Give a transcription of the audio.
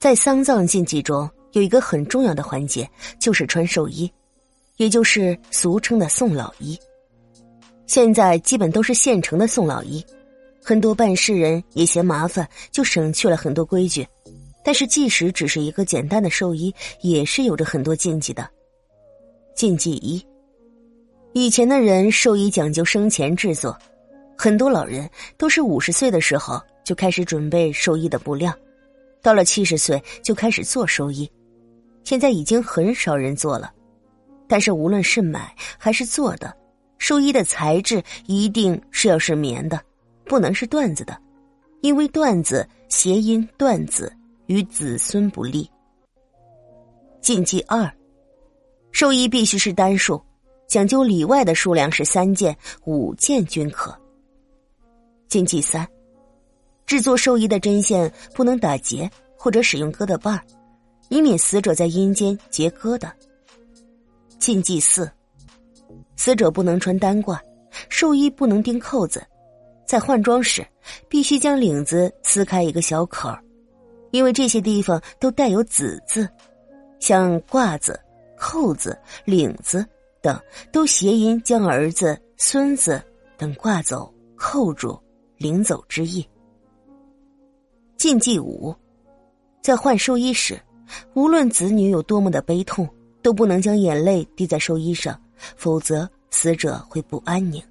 在丧葬禁忌中，有一个很重要的环节，就是穿寿衣，也就是俗称的送老衣。现在基本都是现成的送老衣，很多办事人也嫌麻烦，就省去了很多规矩。但是，即使只是一个简单的寿衣，也是有着很多禁忌的。禁忌一：以前的人寿衣讲究生前制作，很多老人都是五十岁的时候就开始准备寿衣的布料。到了七十岁就开始做寿衣，现在已经很少人做了。但是无论是买还是做的，寿衣的材质一定是要是棉的，不能是缎子的，因为缎子谐音“缎子”与子孙不利。禁忌二，寿衣必须是单数，讲究里外的数量是三件、五件均可。禁忌三。制作寿衣的针线不能打结或者使用疙瘩瓣以免死者在阴间结疙瘩。禁忌四：死者不能穿单褂，寿衣不能钉扣子，在换装时必须将领子撕开一个小口因为这些地方都带有“子”字，像褂子、扣子、领子等，都谐音将儿子、孙子等挂走、扣住、领走之意。禁忌五，在换寿衣时，无论子女有多么的悲痛，都不能将眼泪滴在寿衣上，否则死者会不安宁。